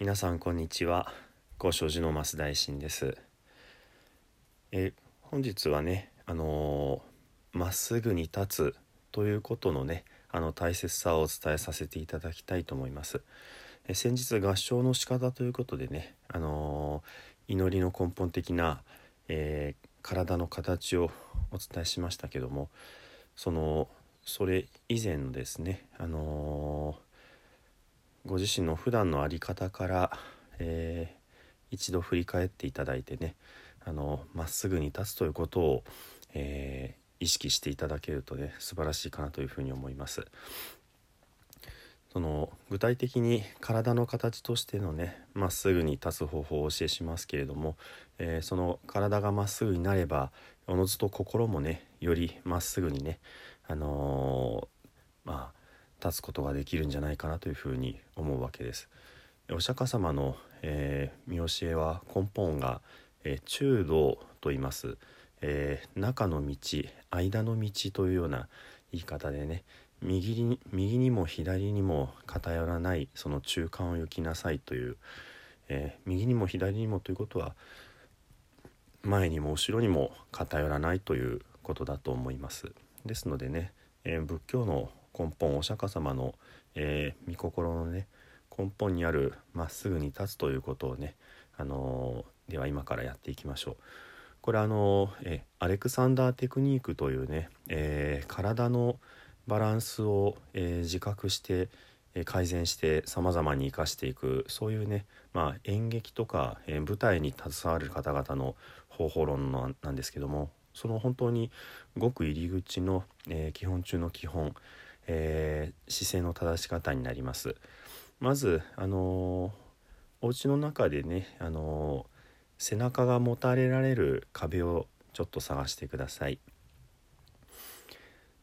皆さんこんにちは。高所寺の増大臣です。え本日はねあのま、っすぐに立つということのねあの大切さをお伝えさせていただきたいと思います。え先日合唱の仕方ということでねあの祈りの根本的な、えー、体の形をお伝えしましたけどもそのそれ以前のですねあのーご自身の普段の在り方から、えー、一度振り返っていただいてねあのまっすぐに立つということを、えー、意識していただけるとね素晴らしいかなというふうに思います。その具体的に体の形としてのねまっすぐに立つ方法をお教えしますけれども、えー、その体がまっすぐになればおのずと心もねよりまっすぐにねあのー、まあ立つことができるんじゃないかなというふうに思うわけです。お釈迦様の、えー、見教えは根本が、えー、中道と言います、えー、中の道間の道というような言い方でね右に右にも左にも偏らないその中間を行きなさいという、え右にも左にもということは前にも後ろにも偏らないということだと思います。ですのでね、え仏教の根本お釈迦様の、えー、御心のね根本にあるまっすぐに立つということをね、あのー、では今からやっていきましょう。これあのー、えアレクサンダーテクニックというね、え体のバランスを、え自覚して、え改善してさまざまに生かしていくそういうね、まあ、演劇とか、え舞台に携わる方々の方法論なんですけどもその本当にごく入り口の、え基本中の基本えー、姿勢の正し方になります。まずあのー、お家の中でねあの、背中がもたれられる壁をちょっと探してください。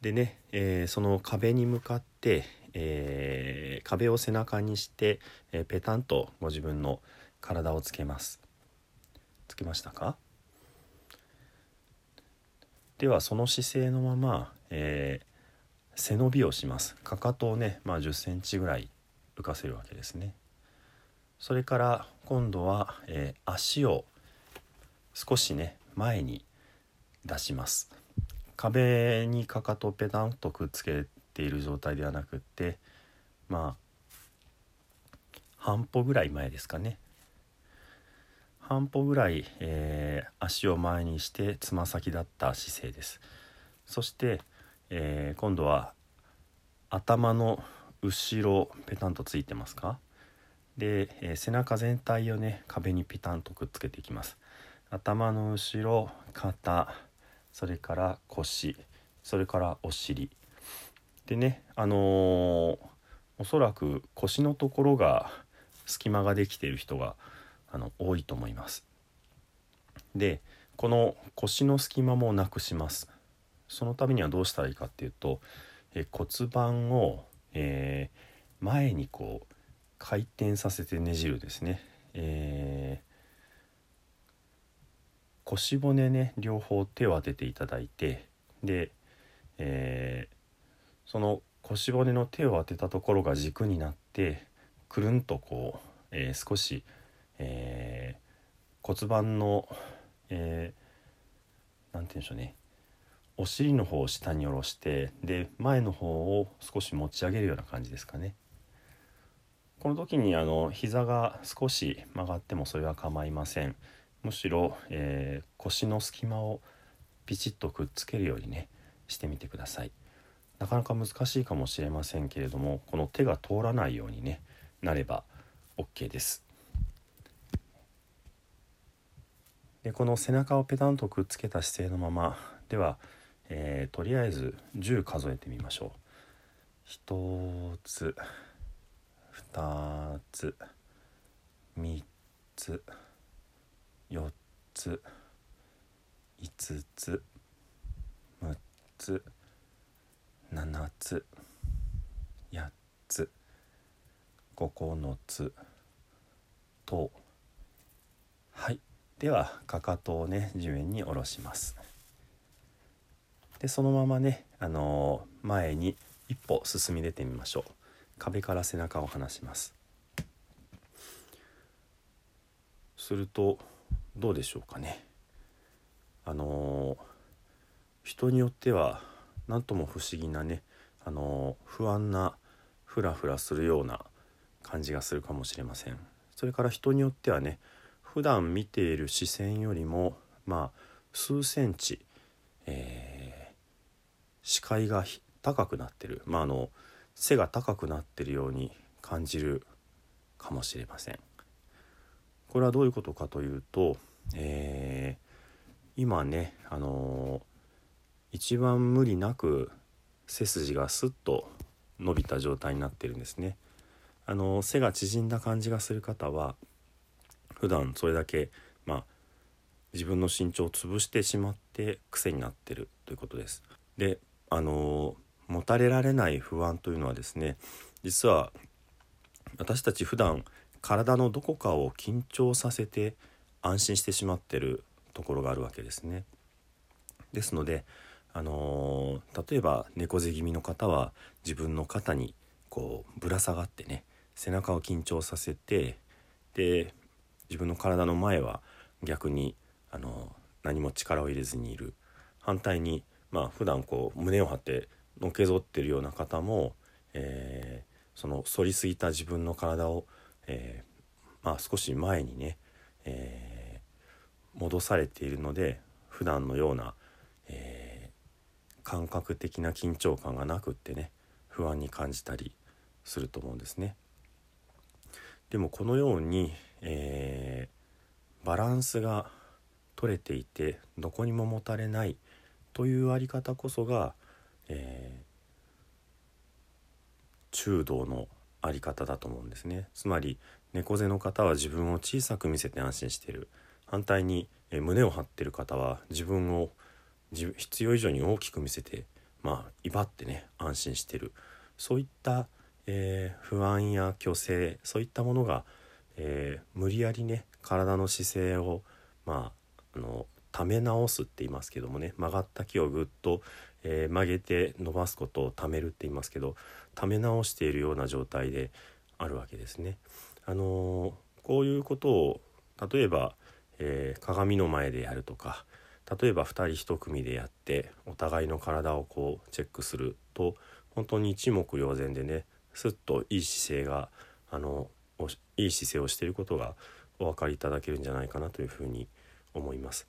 でね、えー、その壁に向かって、えー、壁を背中にして、えー、ペタンとご自分の体をつけます。つけましたか？ではその姿勢のまま、えー、背伸びをします。かかとをね、まあ、1 0センチぐらい浮かせるわけですね。それから今度は、えー、足を少しね前に出します。壁にかかとペタンとくっつけている状態ではなくってまあ半歩ぐらい前ですかね。半歩ぐらい、えー、足を前にしてつま先立った姿勢です。そしてえー、今度は頭の後ろペタンとついてますか？で、えー、背中全体をね壁にピタンとくっつけていきます。頭の後ろ肩それから腰それからお尻。でねあのー、おそらく腰のところが隙間ができている人があの多いと思います。でこの腰の隙間もなくします。そのためにはどうしたらいいかっていうと、え骨盤を、えー、前にこう回転させてねじるですね、え、腰骨ね両方手を当てていただいてで、え、その腰骨の手を当てたところが軸になってくるんとこう、え、少し、え骨盤の、えー、なんて言うんでしょうね。お尻の方を下に下ろしてで前の方を少し持ち上げるような感じですかね。この時にあの膝が少し曲がってもそれは構いません。むしろ、えー、腰の隙間をピチッとくっつけるようにねしてみてください。なかなか難しいかもしれませんけれどもこの手が通らないようにねなれば OK です。でこの背中をペタンとくっつけた姿勢のままではえー、とりあえず10数えてみましょう。1つ2つ3つ4つ5つ6つ7つ8つ9つと。はい。ではかかとをね地面に下ろします。でそのままね、あのー、前に一歩進み出てみましょう。壁から背中を離します。するとどうでしょうかね。あの人によっては何とも不思議なねあの不安なフラフラするような感じがするかもしれません。それから人によってはね普段見ている視線よりもまあ数センチ、えー、視界が高くなってる。まああの背が高くなってるように感じるかもしれません。これはどういうことかというと、えー、今ねあのー、一番無理なく背筋がスッと伸びた状態になってるんですね。あの背が縮んだ感じがする方は普段それだけまあ自分の身長を潰してしまって癖になってるということです。であの持たれられない不安というのはですね実は私たち普段体のどこかを緊張させて安心してしまってるところがあるわけですね。ですのであの例えば猫背気味の方は自分の肩にこうぶら下がってね背中を緊張させてで自分の体の前は逆にあの何も力を入れずにいる反対にまあ普段こう胸を張ってのけぞってるような方も、えー、その反りすぎた自分の体を、えー、まあ、少し前にね、えー、戻されているので普段のような、え感覚的な緊張感がなくってね不安に感じたりすると思うんですね。でもこのように、え、バランスが取れていてどこにももたれないというあり方こそが、えー、中道のあり方だと思うんですね。つまり猫背の方は自分を小さく見せて安心してる。反対に、えー、胸を張ってる方は自分を必要以上に大きく見せてまあ威張ってね安心してる。そういったえー、不安や虚勢そういったものが、えー、無理やりね体の姿勢をまああのため直すって言いますけどもね曲がった木をぐっと、えー、曲げて伸ばすことをためるって言いますけどため直しているような状態であるわけですね。あのこういうことを例えば、え鏡の前でやるとか例えば2人1組でやってお互いの体をこうチェックすると本当に一目瞭然でねすっといい姿勢があのいい姿勢をしていることがお分かりいただけるんじゃないかなというふうに思います。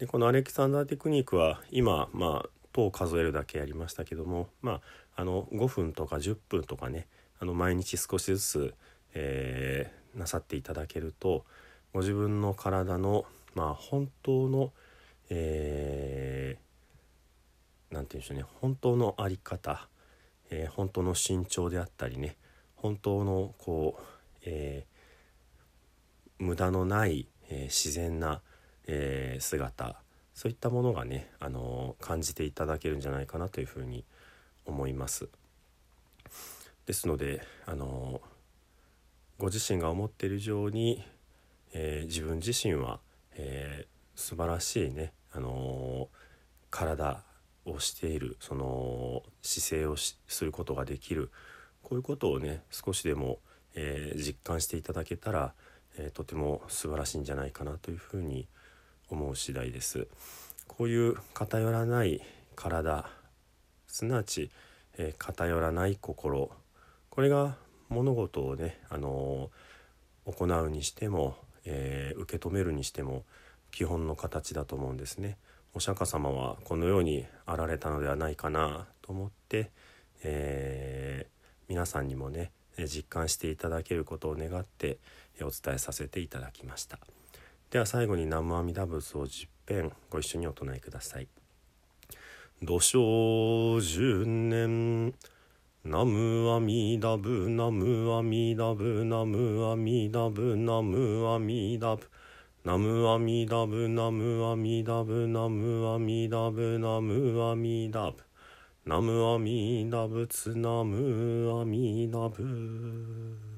でこのアレキサンダーテクニックは今まあ等を数えるだけやりましたけどもまああの5分とか10分とかねあの毎日少しずつ、えー、なさっていただけるとご自分の体のまあ本当の何、えー、て言うんでしょうね本当の在り方えー、本当の身長であったりね本当のこう、えー、無駄のない、えー、自然な、え姿そういったものがね、あの感じていただけるんじゃないかなというふうに思います。ですので、あのご自身が思っている以上に、え自分自身は、えー、素晴らしいね、あの体をしているその姿勢をすることができるこういうことをね少しでも、え、実感していただけたら、え、とても素晴らしいんじゃないかなというふうに思います思う次第です。こういう偏らない体すなわち、えー、偏らない心これが物事をね、あの行うにしても、え受け止めるにしても基本の形だと思うんですね。お釈迦様はこのようにあられたのではないかなと思って、え、皆さんにもね実感していただけることを願ってお伝えさせていただきましたでは最後に南無阿弥陀仏を十遍ご一緒にお唱えください。土生十年ナムアミダブナムアミダブナムアミダブナムアミダブナムアミダブナムアミダブナムアミダブナムアミダブナムアミダブツナムアミダブ